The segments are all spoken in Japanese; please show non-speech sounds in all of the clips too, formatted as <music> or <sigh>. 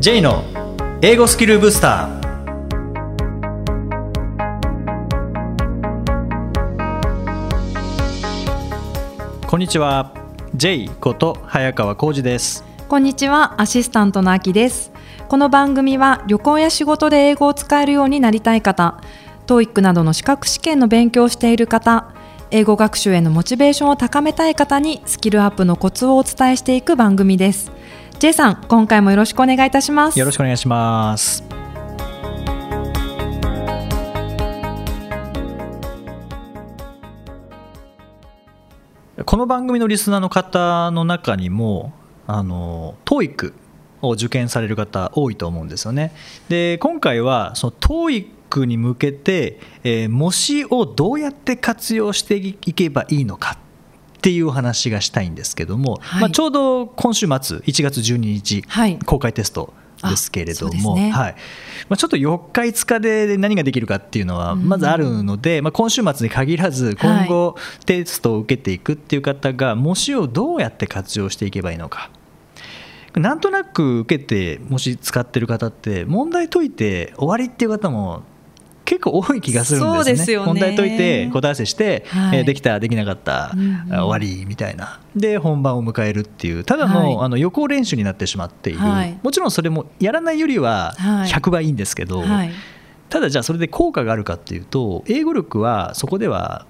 J の英語スキルブスター。こんにちは。J こと早川浩二です。こんにちは。アシスタントのあきです。この番組は旅行や仕事で英語を使えるようになりたい方 TOEIC などの資格試験の勉強をしている方英語学習へのモチベーションを高めたい方にスキルアップのコツをお伝えしていく番組です。J さん今回もよろしくお願いいたします。よろしくお願いします。この番組のリスナーの方の中にもあの TOEIC を受験される方多いと思うんですよね。で今回はその TOEIC に向けて、えー、模試をどうやって活用していけばいいのかっていうお話がしたいんですけども、はい、まあ、ちょうど今週末1月12日、はい、公開テストですけれども、ね、はい。まあ、ちょっと4日5日で何ができるかっていうのはまずあるので、うん、まあ、今週末に限らず今後テストを受けていくっていう方が模試をどうやって活用していけばいいのか。なんとなく受けてもし使ってる方って問題解いて終わりっていう方も結構多い気がするんですね。すね。問題解いて答え合わせして、はい、えー、できたできなかった、うんうん、終わりみたいな。で本番を迎えるっていう。ただのはい、あの予行練習になってしまっている、はい、もちろんそれもやらないよりは100倍いいんですけど、ただじゃあそれで効果があるかっていうと英語力はそこでは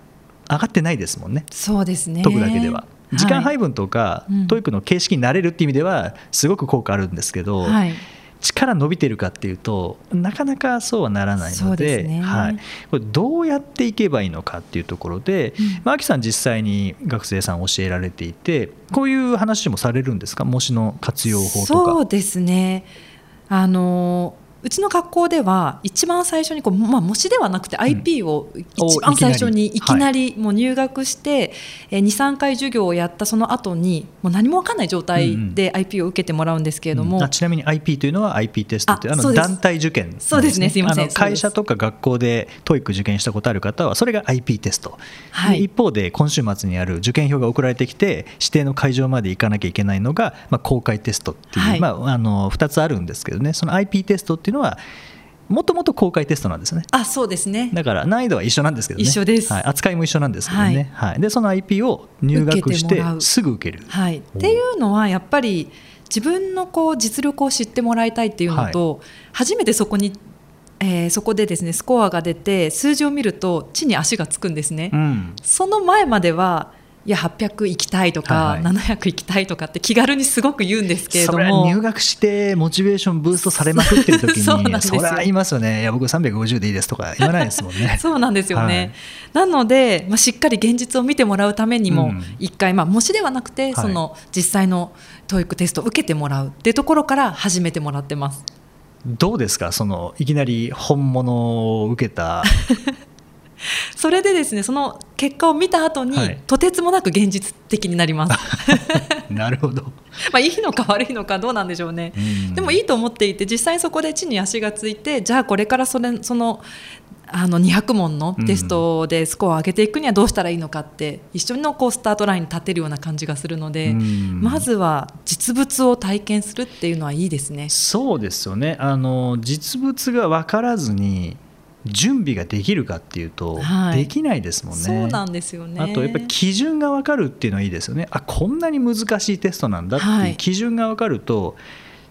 上がってないですもんね。そうですね。解くだけでは。時間配分とか、はい、 TOEIC の形式に慣れるっていう意味ではすごく効果あるんですけど、はい、力伸びてるかっていうとなかなかそうはならないので、ね、はい、これどうやっていけばいいのかっていうところで、うん、まあ、秋さん実際に学生さん教えられていてこういう話もされるんですか？模試の活用法とか。そうですね。あのうちの学校では一番最初にこう、まあ、模試ではなくて IP を一番最初にいきなり。もう入学して23回授業をやったその後にもう何も分かんない状態で IP を受けてもらうんですけれども、うん。うん、ちなみに IP というのは IP テストというあの団体受験、ね、そうですね。すいません。会社とか学校で TOEIC 受験したことある方はそれが IP テスト、はい、一方で今週末にある受験票が送られてきて指定の会場まで行かなきゃいけないのが、まあ、公開テストっていう、はい、まあ、あの2つあるんですけどね。その IP テストってっていうのはもともと公開テストなんですね。あそうですね。だから難易度は一緒なんですけどね。一緒です、はい、扱いも一緒なんですけどね、はい、はい、でその IP を入学してすぐ受ける。はい、っていうのはやっぱり自分のこう実力を知ってもらいたいっていうのと、はい、初めてそこにえー、そこでですねスコアが出て数字を見ると地に足がつくんですね、うん、その前まではいや800行きたいとか、はい、700行きたいとかって気軽にすごく言うんですけれども。入学してモチベーションブーストされまくってる時に <laughs> そそれは言いますよね。いや僕350でいいですとか言わないですもんね。<laughs> そうなんですよね、はい、なので、まあ、しっかり現実を見てもらうためにも一、回、まあ、模試ではなくて、その実際の TOEIC テストを受けてもらうっていうところから始めてもらってます。どうですか？そのいきなり本物を受けた <laughs> それでですねその結果を見た後に、はい、とてつもなく現実的になります。<laughs> なるほど。<laughs> まあいいのか悪いのかどうなんでしょうね。でもいいと思っていて実際そこで地に足がついてじゃあこれからそれそのあの200問のテストでスコアを上げていくにはどうしたらいいのかって一緒のこうスタートラインに立てるような感じがするのでまずは実物を体験するっていうのはいいですね。そうですよね。あの実物が分からずに準備ができるかっていうと、はい、できないですもんね。そうなんですよねあとやっぱり基準が分かるっていうのはいいですよね。あこんなに難しいテストなんだっていう基準が分かると、は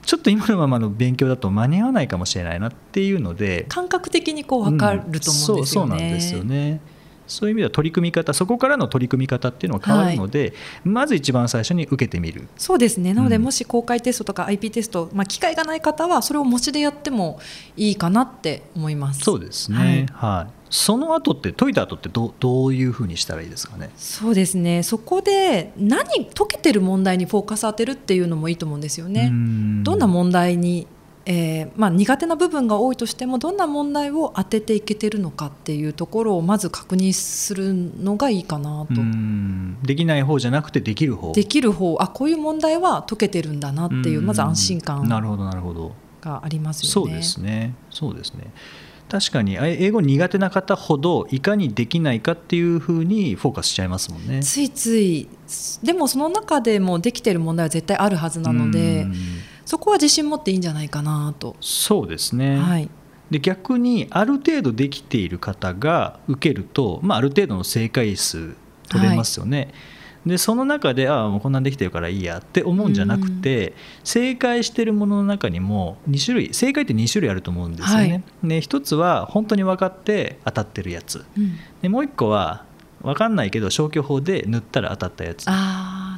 い、ちょっと今のままの勉強だと間に合わないかもしれないなっていうので感覚的にこう分かると思うんですよね。うん、そうそうなんですよね。そういう意味では取り組み方そこからの取り組み方っていうのは変わるので、はい、まず一番最初に受けてみる。そうですね。なので、もし公開テストとか IP テスト、まあ、機会がない方はそれを模試でやってもいいかなって思います。そうですね、はい、はい、その後って解いた後ってどどういうふうにしたらいいですかね？そうですね。そこで何解けてる問題にフォーカス当てるっていうのもいいと思うんですよね。どんな問題にえーまあ、苦手な部分が多いとしてもどんな問題を当てていけてるのかっていうところをまず確認するのがいいかなと。できない方じゃなくてできる方。できる方。あこういう問題は解けてるんだなっていうまず安心感なるほどなるほど。がありますよね。そうですね。そうですね。確かに英語苦手な方ほどいかにできないかっていうふうにフォーカスしちゃいますもんね。ついつい。でもその中でもできてる問題は絶対あるはずなので。そこは自信持っていいんじゃないかなと。そうですね、はい、で逆にある程度できている方が受けると、まあ、ある程度の正解数取れますよね。でその中でああもうこんなんできてるからいいやって思うんじゃなくて、正解してるものの中にも2種類正解って2種類あると思うんですよね。で1つは本当に分かって当たってるやつうんでもう1個は分かんないけど消去法で塗ったら当たったやつ。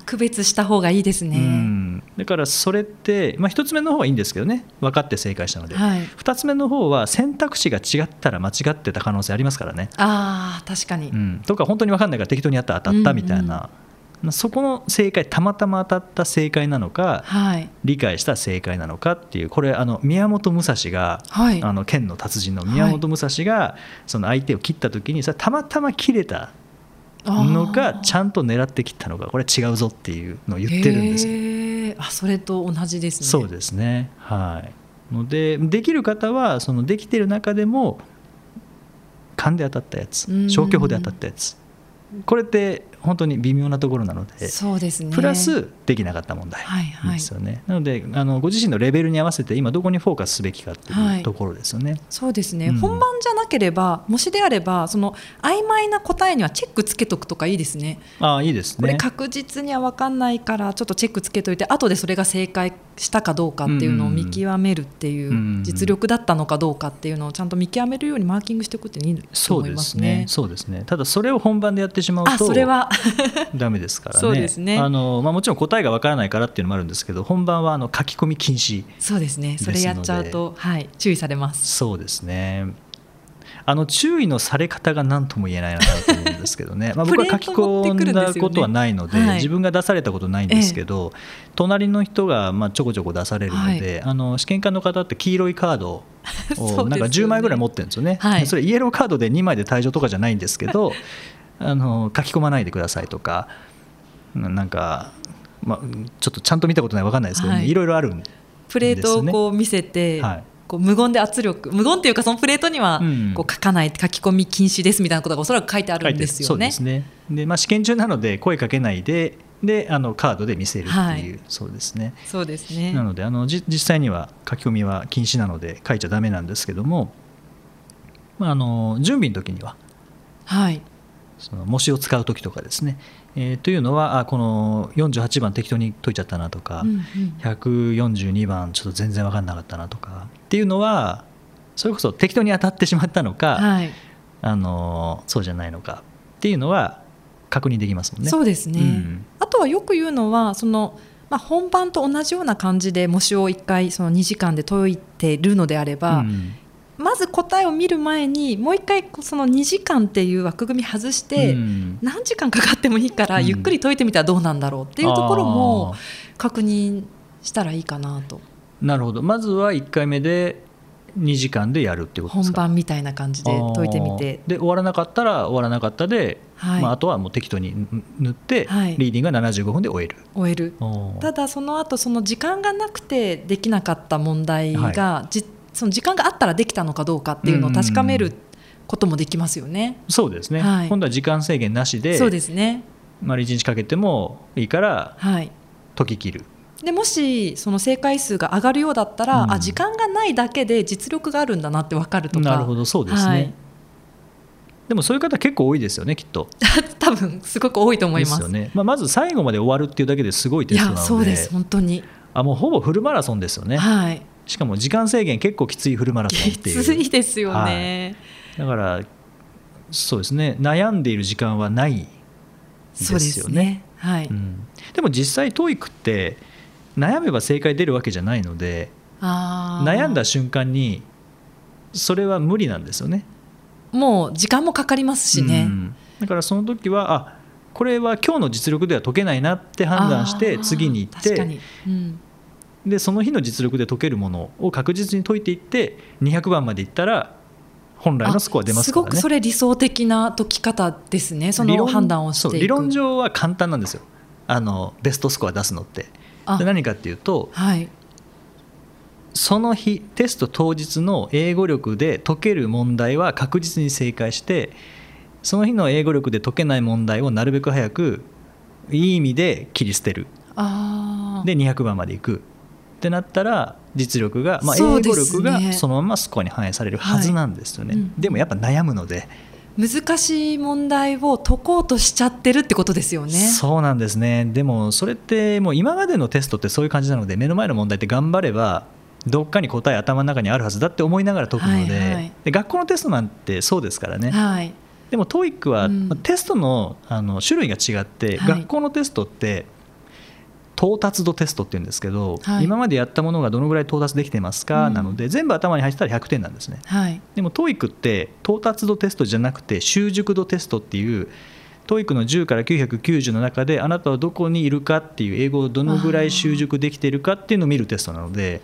区別した方がいいですね。うん。だからそれって、まあ、1つ目の方はいいんですけどね。分かって正解したので、はい、2つ目の方は選択肢が違ったら間違ってた可能性ありますからね。ああ確かに、うん、とか本当に分かんないから適当にやったら当たったみたいな、そこの正解たまたま当たった正解なのかはい。理解した正解なのかっていうこれあの宮本武蔵が、はい。あの剣の達人の宮本武蔵がその相手を切った時にそれたまたま切れたのがちゃんと狙って切ったのかこれ違うぞっていうのを言ってるんですよ。あそれと同じですね。そうですね。はい。のでできる方はそのできてる中でも勘で当たったやつうん。消去法で当たったやつ。これって本当に微妙なところなのでそうですね。プラスできなかった問題はいはい。ですよね、なのであのご自身のレベルに合わせて今どこにフォーカスすべきかってはい。いうところですよね、そうですね、うん。本番じゃなければもしであればその曖昧な答えにはチェックつけとくとかいいですね。ああいいですこれね確実には分かんないからちょっとチェックつけといて後でそれが正解したかどうかっていうのを見極めるっていう、うん実力だったのかどうかっていうのをちゃんと見極めるようにマーキングしておくっていいとそうで思いますすね。ね。そうですね。ただそれを本番でやってしまうあとそれは <laughs> ダメですからね。そうですね。あの、まあ、もちろん答えがわからないからっていうのもあるんですけど本番はあの書き込み禁止そうですね。それやっちゃうと、はい、注意されます。そうですね。あの注意のされ方が何とも言えないなと思うんですけどね、<laughs> まあ、僕は書き込んだことはないので自分が出されたことないんですけど、隣の人がまあちょこちょこ出されるので、あの試験官の方って黄色いカードを <laughs> なんか10枚ぐらい持ってるんですよね。はい。それイエローカードで2枚で退場とかじゃないんですけどあの書き込まないでくださいとかなんか、まあ、ちょっとちゃんと見たことないわかんないですけどね、はい。いろいろあるんプレートをこう見せて、はい。こう無言で圧力無言っていうかそのプレートにはうん。こう書かない書き込み禁止ですみたいなことがおそらく書いてあるんですよね。そうです。ね。で、まあ、試験中なので声かけないでであのカードで見せるっていう、はい。そうですね。そうですね。なのであのじ実際には書き込みは禁止なので書いちゃダメなんですけども、まあ、あの準備の時にははいその模試を使う時とかですね、えーというのはあこの48番適当に解いちゃったなとか、うんうん。142番ちょっと全然分かんなかったなとかっていうのはそれこそ適当に当たってしまったのか、はい。あのそうじゃないのかっていうのは確認できますもんね。そうですね、うん。あとはよく言うのはその、まあ、本番と同じような感じで模試を1回その2時間で解いてるのであれば、うんまず答えを見る前にもう1回その2時間っていう枠組み外して、うん。何時間かかってもいいからうん。ゆっくり解いてみたらどうなんだろうっていうところも確認したらいいかなと。なるほど。まずは1回目で2時間でやるってことです本か番みたいな感じで解いてみて。で終わらなかったら終わらなかったで、はい。まあ、あとはもう適当に塗って、はい。リーディングが75分で終える。終える。ただその後その時間がなくてできなかった問題が、じその時間があったらできたのかどうかっていうのを確かめることもできますよね。そうですね、はい。今度は時間制限なしでそうですね、丸1日かけてもいいからはい、解き切る。でもしその正解数が上がるようだったら、うん。あ時間がないだけで実力があるんだなって分かるとか。なるほどそうですね、はい。でもそういう方結構多いですよねきっと。多分すごく多いと思います。よね、まあ、まず最後まで終わるっていうだけですごいテいストなので。やそうです本当に、あもうほぼフルマラソンですよね、はいしかも時間制限結構きついフルマラソンきっていう。ついですよね、だからそうですね。悩んでいる時間はないそうですね。はい、うん、でも実際 TOEIC って悩めば正解出るわけじゃないので悩んだ瞬間にそれは無理なんですよね。もう時間もかかりますしね、うん。だからその時はあこれは今日の実力では解けないなって判断して次に行って確かに、うんでその日の実力で解けるものを確実に解いていって200番までいったら本来のスコア出ますからね。すごくそれ理想的な解き方ですねその判断をして理論上は簡単なんですよ。あのベストスコア出すのって。あ。で何かっていうとはい。その日テスト当日の英語力で解ける問題は確実に正解してその日の英語力で解けない問題をなるべく早くいい意味で切り捨てる。で200番までいくってなったら実力が、まあ、英語力がねそのままスコアに反映されるはずなんですよね、はいうん。でもやっぱ悩むので、難しい問題を解こうとしちゃってるってことですよね。そうなんですね。でもそれってもう今までのテストってそういう感じなので目の前の問題って頑張ればどっかに答え頭の中にあるはずだって思いながら解くので,、はいはい。で学校のテストなんてそうですからね、はい、でも TOEIC は、うん。まあテストのあの種類が違って、はい。学校のテストって到達度テストっていうんですけど、はい。今までやったものがどのぐらい到達できてますか、うん。なので全部頭に入ってたら100点なんですね。はい、でも TOEIC って到達度テストじゃなくて習熟度テストっていう TOEIC の10から990の中であなたはどこにいるかっていう英語をどのぐらい習熟できているかっていうのを見るテストなので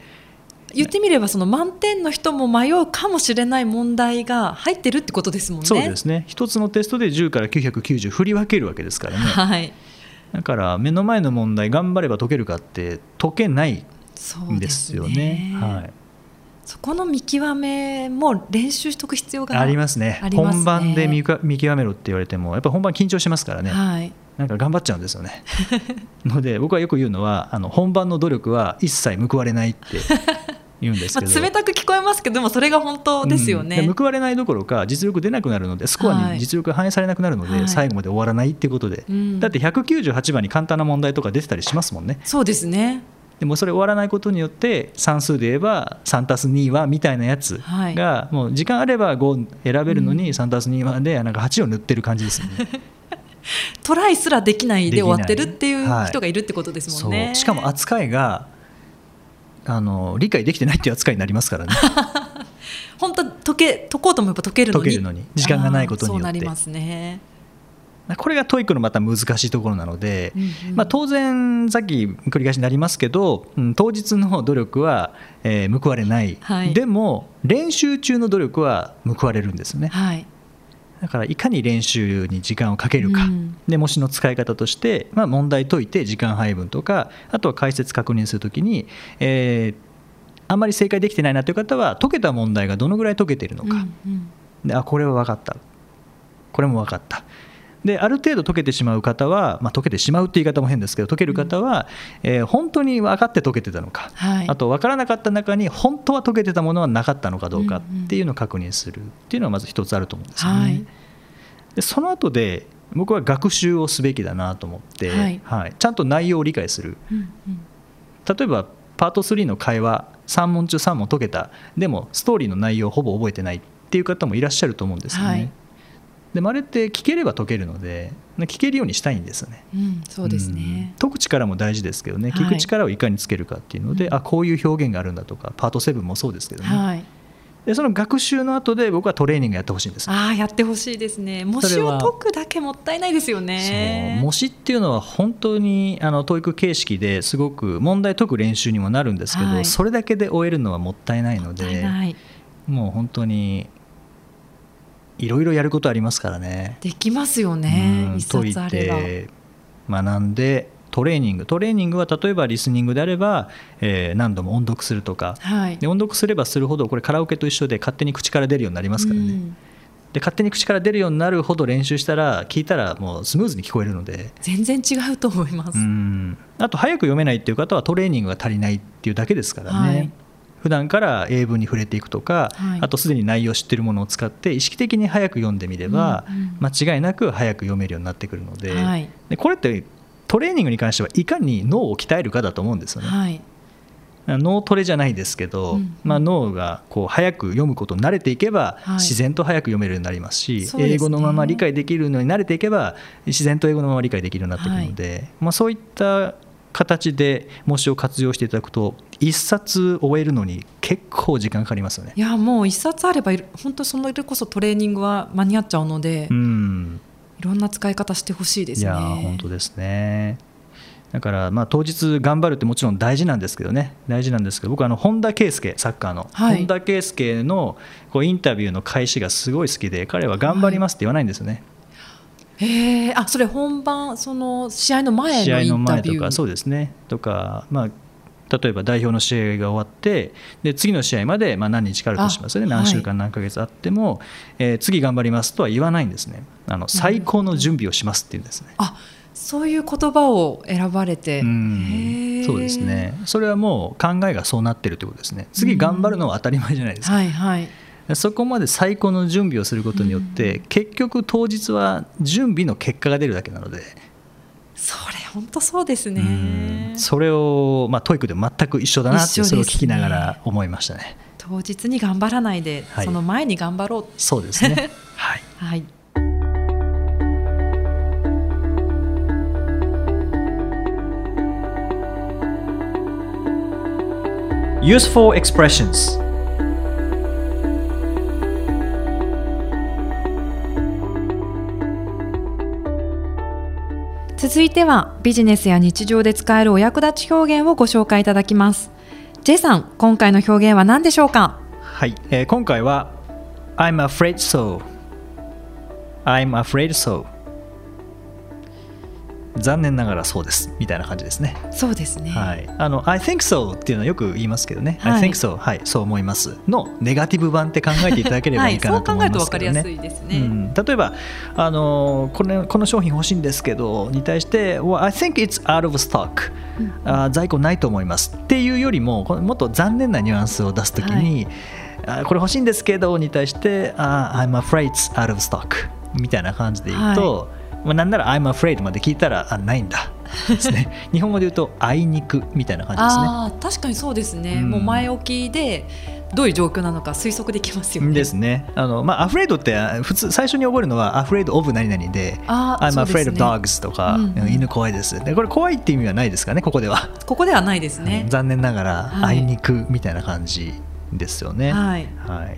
言ってみればその満点の人も迷うかもしれない問題が入ってるってことですもんね。そうですね。一つのテストで10から990振り分けるわけですからね。はい、だから目の前の問題頑張れば解けるかって解けないんでですすよね。ね。はい。そこの見極めも練習しておく必要がありますね。ありますね。本番で見極めろって言われてもやっぱり本番緊張しますからね、はい、なんか頑張っちゃうんですよね。ので僕はよく言うのはあの本番の努力は一切報われないって言うんですまけど、あ、冷たく聞こえますけどでもそれが本当ですよね。うん。報われないどころか実力出なくなるのでスコアはいに実力が反映されなくなるので、はい。最後まで終わらないっていうことで、うん。だって198番に簡単な問題とか出てたりしますもんね。そうですね。でもそれ終わらないことによって算数で言えば3たす2はみたいなやつはい。がもう時間あれば5選べるのうん。に3たす2はでなんか8を塗ってる感じですよね。<laughs> トライすらできないで終わってるっていう人がいるってことですもんそね。う。しかも扱いがあの理解できてないっていう扱いになりますからね。<laughs> 本当解け解こうと思えば解けるのに。解けるのに時間がないことによって。そうなりますね。これが TOEIC のまた難しいところなので、うんうん。まあ、当然さっき繰り返しになりますけど、うん当日の努力は、えー報われない、はい。でも練習中の努力は報われるんですね。はい。だからいかに練習に時間をかけるか、うん。で模試の使い方として、まあ、問題解いて時間配分とかあとは解説確認するときに、えーあんまり正解できてないなという方は解けた問題がどのぐらい解けているのか、うんうん。であこれは分かった。これも分かったである程度解けてしまう方は、まあ、解けてしまうって言い方も変ですけど解ける方は、えー本当に分かって解けてたのか、はい。あと分からなかった中に本当は解けてたものはなかったのかどうかうんうん。っていうのを確認するっていうのがまず一つあると思うんですよね。はい。でその後で僕は学習をすべきだなと思って、はい。ちゃんと内容を理解する。うんうん。例えばパート3の会話3問中3問解けた。でもストーリーの内容をほぼ覚えてないっていう方もいらっしゃると思うんですよね。はいでもあれって聞ければ解けるので聞けるようにしたいんですよね。うんそうですうんね。解く力も大事ですけどねはい聞く力をいかにつけるかっていうので、うんあこういう表現があるんだとかパート7もそうですけどね、はい。でその学習の後で僕はトレーニングやってほしいんですああやってほしいですね。模試を解くだけもったいないですよね。模試っていうのは本当にあの TOEIC 形式ですごく問題解く練習にもなるんですけど、はいそれだけで終えるのはもったいないので。もう本当にいろいろやることありますからね。できますよね。うん一冊あれば。解いて学んでトレーニングトレーニングは例えばリスニングであれば、えー何度も音読するとかはい。で音読すればするほどこれカラオケと一緒で勝手に口から出るようになりますからね、うんで勝手に口から出るようになるほど練習したら聞いたらもうスムーズに聞こえるので全然違うと思います。うんあと早く読めないっていう方はトレーニングが足りないっていうだけですからね、はい普段から英文に触れていくとか、はい。あとすでに内容を知ってるものを使って意識的に早く読んでみれば、うんうん間違いなく早く読めるようになってくるので,、はい。でこれってトレーニングに関してはいかに脳を鍛えるかだと思うんですよね。はい。脳トレじゃないですけど、うんまあ、脳がこう早く読むことに慣れていけば、はい。自然と早く読めるようになりますしそうですね。英語のまま理解できるのに慣れていけば自然と英語のまま理解できるようになってくるので、まあ、そういった形で模試を活用していただくと一冊終えるのに結構時間かかりますよねい。やもう一冊あれば本当それこそトレーニングは間に合っちゃうので、うんいろんな使い方してほしいですね。いやー本当ですね。だからまあ当日頑張るってもちろん大事なんですけどね大事なんですけど僕はあの本田圭佑サッカーの、はい本田圭佑のこうインタビューの開始がすごい好きで彼は頑張りますって言わないんですよね、へえあそれ本番その試合の前試合ののインタビュー？前とかそうですね。とかまあ例えば代表の試合が終わってで次の試合までまあ何日かあるとしますよね。あ何週間何ヶ月あっても、えー次頑張りますとは言わないんですね。あの最高の準備をしますって言うんですね。あそういう言葉を選ばれて、そうですね。それはもう考えがそうなってるってことですね。次頑張るのは当たり前じゃないですか、はいはいそこまで最高の準備をすることによって、結局当日は準備の結果が出るだけなので、それ本当そうですね。うん。それを、まあ、 TOEIC で全く一緒だなってね。それを聞きながら思いましたね。当日に頑張らないで、はい。その前に頑張ろうそうですね。<laughs> はい。はい。Useful expressions 続いてはビジネスや日常で使えるお役立ち表現をご紹介いただきます。J さん今回の表現は何でしょうか？はい、えー今回は I'm afraid so I'm afraid so 残念ながらそうです。みたいな感じですね。そうですね、はい、あの I think so っていうのはよく言いますけどね、はい。I think so はい。そう思います。のネガティブ版って考えていただければい。いかなと思いますけどね、はい、そう考えると分かりやすいですね、うん、例えばあのこれこの商品欲しいんですけどに対して、well, I think it's out of stock、あ在庫ないと思います。っていうよりももっと残念なニュアンスを出すときに、あこれ欲しいんですけどに対してあ I'm afraid it's out of stock みたいな感じで言うと、まあ、なんなら I'm afraid まで聞いたらあないんだ。ですね。<laughs> 日本語で言うとあいにくみたいな感じですね。ああ確かにそうですね、うん。もう前置きでどういう状況なのか推測できますよね。ですね。あのまあ、アフレードってあ普通最初に覚えるのはアフレードオブ何々で、あー I'm afraid ね。of dogs とか、うんうん。犬怖いです。でこれ怖いって意味はないですかね、ここでは。ここではないですね、残念ながら、はい。あいにくみたいな感じですよね。はい。はい。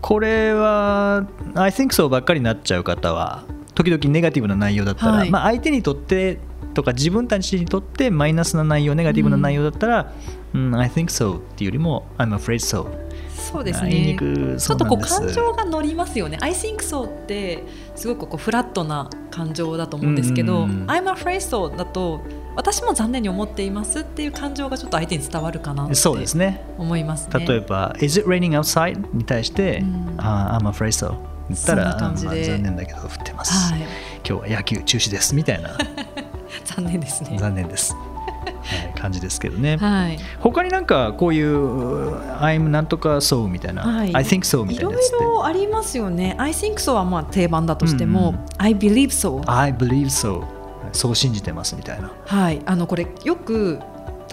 これは I think so ばっかりになっちゃう方は時々ネガティブな内容だったら、はい。まあ、相手にとってとか自分たちにとってマイナスな内容ネガティブな内容だったら、うん I think so っていうよりも I'm afraid so そうですね。くちょっとこう感情が乗りますよね。I think so ってすごくこうフラットな感情だと思うんですけど、I'm afraid so だと私も残念に思っていますっていう感情がちょっと相手に伝わるかなってそうですね。思いますね。例えば、Is it raining outside? に対して、うん。あ I'm afraid so 言ったら、まあ残念だけど降ってます、はい。今日は野球中止ですみたいな。<laughs> 残念ですね。残念です、はい、感じですけどね、はい。他になんかこういう I'm なんとか so みたいな、はい。I think so みいろいたいなやつって。ろありますよね。I think so はまあ定番だとしても、うんうん。I believe so I believe so そう信じてますみたいな。はい、あのこれよく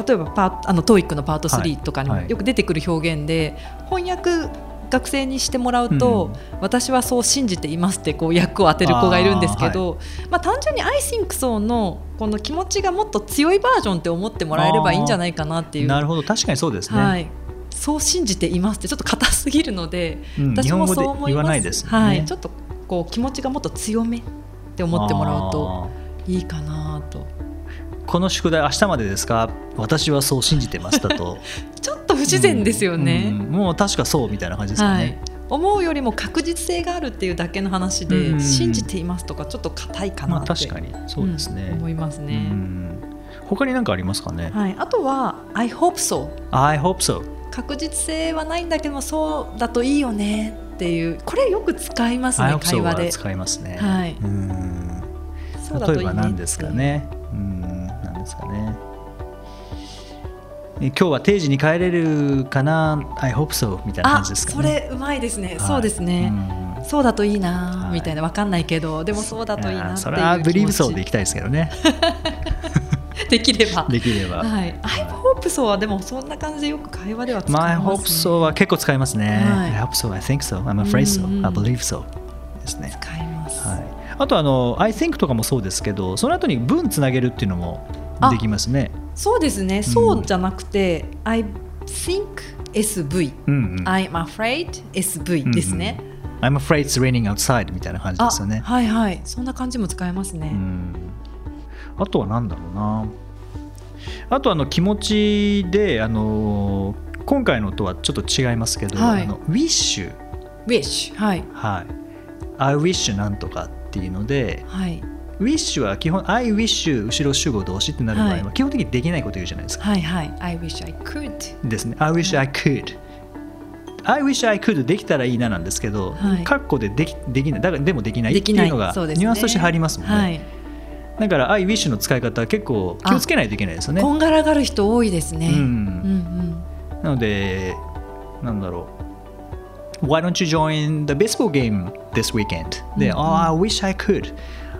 例えばパーあの TOEIC のパートはい3とかによく出てくる表現で、翻訳学生にしてもらうと、私はそう信じていますってこう訳を当てる子がいるんですけど、まあ、単純に I think so のこの気持ちがもっと強いバージョンって思ってもらえればいいんじゃないかなっていう。なるほど。確かにそうですね、はい。そう信じていますってちょっと硬すぎるので、うん私もそう思いますないですもんねはい、ちょっとこう気持ちがもっと強めって思ってもらうといいかなとこの宿題明日までですか？私はそう信じてますだと。<laughs> ちょっと不自然ですよね。うんうん。もう確かそうみたいな感じですよはい。ね、、思うよりも確実性があるっていうだけの話で、うん。信じていますとかちょっと硬いかなって、まあ確かに。そうですね、うん思いますうね、ん。他に何かありますかね、はい、あとは「I hope so I hope so」確実性はないんだけどもそうだといいよねっていうこれよく使いますね会話で。使いますね、はい。うん。そうだ例えば何ですかね？うん。何ですかね。え今日は定時に帰れるかな？I hope so みたいな感あじですかね。それうまいですね、はい。そうですね、うん。そうだといいな、はい。みたいな。わかんないけどでもそうだといいなっていうそれは believe so ででいきたいですけどね。<laughs> できれば。できれば、はい、I hope so はでもそんな感じでよく会話では使います、My ね。hope so は結構使いますね、はい。I hope so, I think so, I'm afraid so, I believe so ですね、使います。はい、あとあの I think とかもそうですけどその後に文つなげるっていうのもできますね。そうですね、そうじゃなくて、I think SV、うんうん。I'm afraid SV ですね。うんうん。I'm afraid it's raining outside みたいな感じですよね。あはいはい、そんな感じも使えますね。うん。あとは何だろうな。あとあの気持ちであの今回のとはちょっと違いますけど、はい。あの wish wish、はい、はい。I wish なんとかっていうのではい、wish は基本 I wish 後ろ主語動詞ってなる場合は、はい。基本的にできないこと言うじゃないですか。はい、はい、I wish I could。ですね。I wish I could、I wish I could できたらいいななんですけど、はい。カッコでできできない。だからでもできないっていい。うのがニュアンスとして入りますもんね、はい、だから「I wish」の使い方は結構気をつけないといけないですよね。こんがらがる人多いですね。うん。うんうん。なのでなんだろう。Why don't you join the baseball game this weekend? で、うん Oh, I wish I could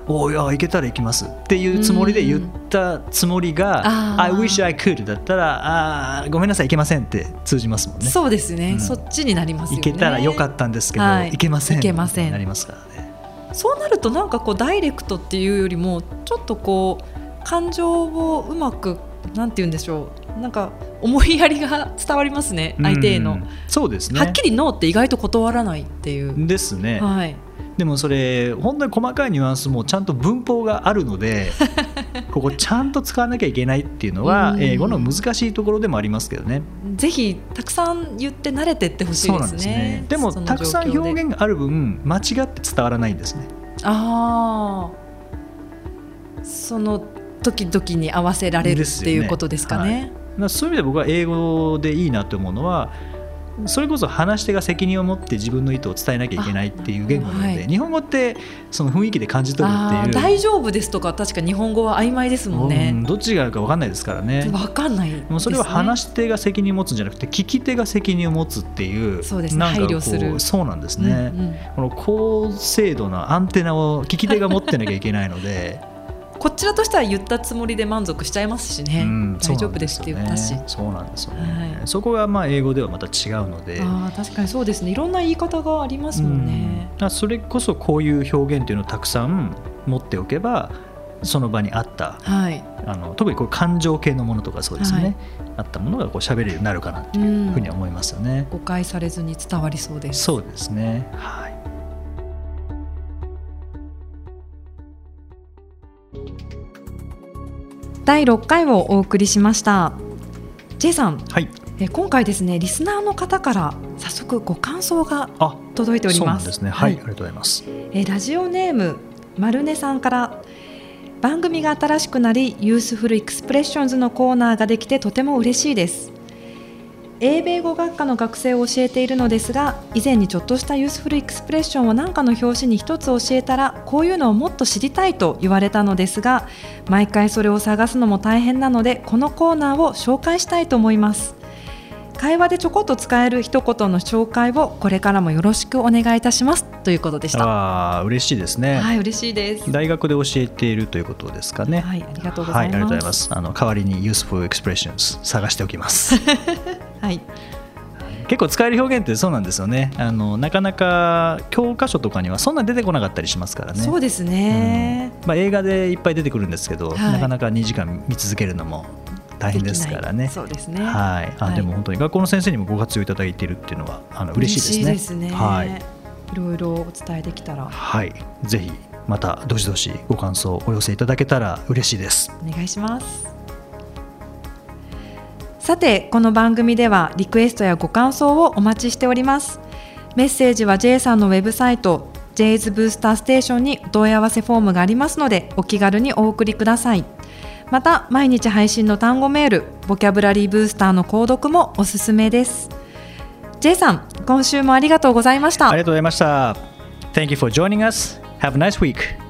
おおいや行けたら行きますっていうつもりで言ったつもりが、I wish I could だったらあーごめんなさい行けませんって通じますもんね。そうですね、うん。そっちになりますよね。行けたらよかったんですけど、はい。行けません行けません。なりますからね。そうなるとなんかこうダイレクトっていうよりもちょっとこう感情をうまくなんて言うんでしょうなんか思いやりが伝わります。ね相手への、うんそうです。ねはっきりノーって意外と断らないっていう、です。ね、はい、でもそれ本当に細かいニュアンスもちゃんと文法があるので <laughs> ここちゃんと使わなきゃいけないっていうのはうん英語の難しいところでもありますけどね。ぜひたくさん言って慣れてってほしいですねですね。でもたくさん表現がある分間違って伝わらないんですね。ああその時々に合わせられるっていうことですかね。だからそういう意味で僕は英語でいいなと思うのはそれこそ話し手が責任を持って自分の意図を伝えなきゃいけないっていう言語なので、あはい。日本語ってその雰囲気で感じ取るっていう大丈夫ですとか確か日本語は曖昧ですもんね。うん。どっちがあるか分かんないですからね。わかんないね、もうそれは話し手が責任を持つんじゃなくて聞き手が責任を持つっていうそうですね配慮する。そうなんですね、うんうん。この高精度なアンテナを聞き手が持ってなきゃいけないので、こちらとしては言ったつもりで満足しちゃいますしね、うん大丈夫ですって言ったし、そうなんですよね、はい。そこがまあ英語ではまた違うので。あー確かにそうですね。いろんな言い方がありますもんね、うん。それこそこういう表現っていうのをたくさん持っておけばその場にあったはい、あの特にこう感情系のものとかそうですよね、はい。あったものがこう喋れるようになるかなとういうん。ふうには思いますよね。誤解されずに伝わりそうです。そうですね。はい。第6回をお送りしました J さんはい。え今回ですねリスナーの方から早速ご感想があ、届いておりますんですね。はい、ありがとうございます。えーラジオネームまるねさんから番組が新しくなり Useful Expressions のコーナーができてとても嬉しいです英米語学科の学生を教えているのですが以前にちょっとした Useful Expression を何かの拍子に一つ教えたらこういうのをもっと知りたいと言われたのですが毎回それを探すのも大変なのでこのコーナーを紹介したいと思います会話でちょこっと使える一言の紹介をこれからもよろしくお願いいたしますということでしたああ、嬉しいですね。はい、嬉しいです。大学で教えているということですかね。はい、ありがとうごはい、ざいます。ありがとうございます。あの代わりに useful expressions 探しておきます。<laughs> はい、結構使える表現ってそうなんですよね。あのなかなか教科書とかにはそんな出てこなかったりしますからね。そうですね。まあ映画でいっぱい出てくるんですけど、はいなかなか2時間見続けるのも大変ですからね。そうですね。はい、あ、はいでも本当に学校の先生にもご活用いただいているっていうのはあの嬉しいですね。嬉しいですね。はい、いろいろお伝えできたらはい、ぜひまたどしどしご感想をお寄せいただけたら嬉しいです。お願いします。さて、この番組ではリクエストやご感想をお待ちしております。メッセージは J さんのウェブサイト J's ブースターステーションにお問い合わせフォームがありますのでお気軽にお送りください。また毎日配信の単語メールボキャブラリーブースターの購読もおすすめです J さん今週もありがとうございましたありがとうございました。Thank you for joining us. Have a nice week.